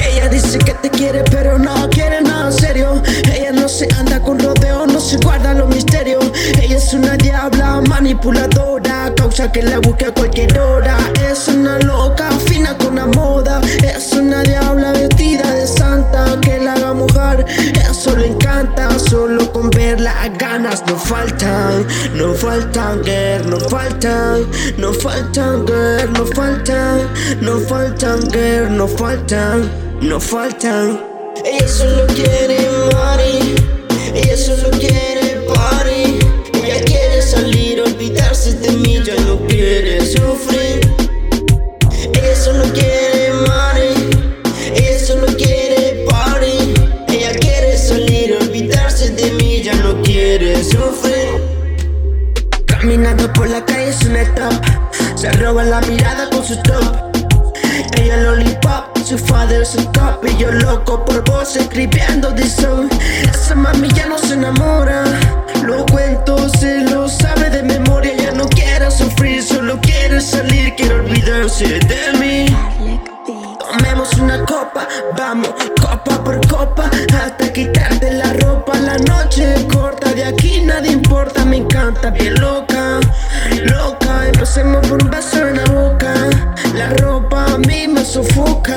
Ella dice que te quiere, pero no quiere nada serio. Ella no se anda con rodeo, no se guarda los misterios. Ella es una diabla manipuladora, causa que la busque a cualquier hora. Es una loca, fina con la moda. Es una diabla vestida de santa que la haga mojar. Eso le encanta, solo con verla ganas no faltan. No faltan, girl, no faltan. No faltan, girl, no faltan. No faltan, girl, no faltan. No faltan. Ella solo quiere money. Ella solo quiere party. Ella quiere salir, olvidarse de mí, ya no quiere Caminando por la calle es una top. Se roba la mirada con su top. Ella lollipop, su father su cop. Y yo loco por vos escribiendo this song. Esa mami ya no se enamora. Lo cuento, se lo sabe de memoria. Ya no quiere sufrir, solo quiere salir. Quiere olvidarse de mí. Tomemos una copa, vamos copa por copa. Hasta quitarte la ropa. La noche es corta, de aquí nada importa. Me encanta, bien loca, Empecemos por un beso en la boca. La ropa a mí me sofoca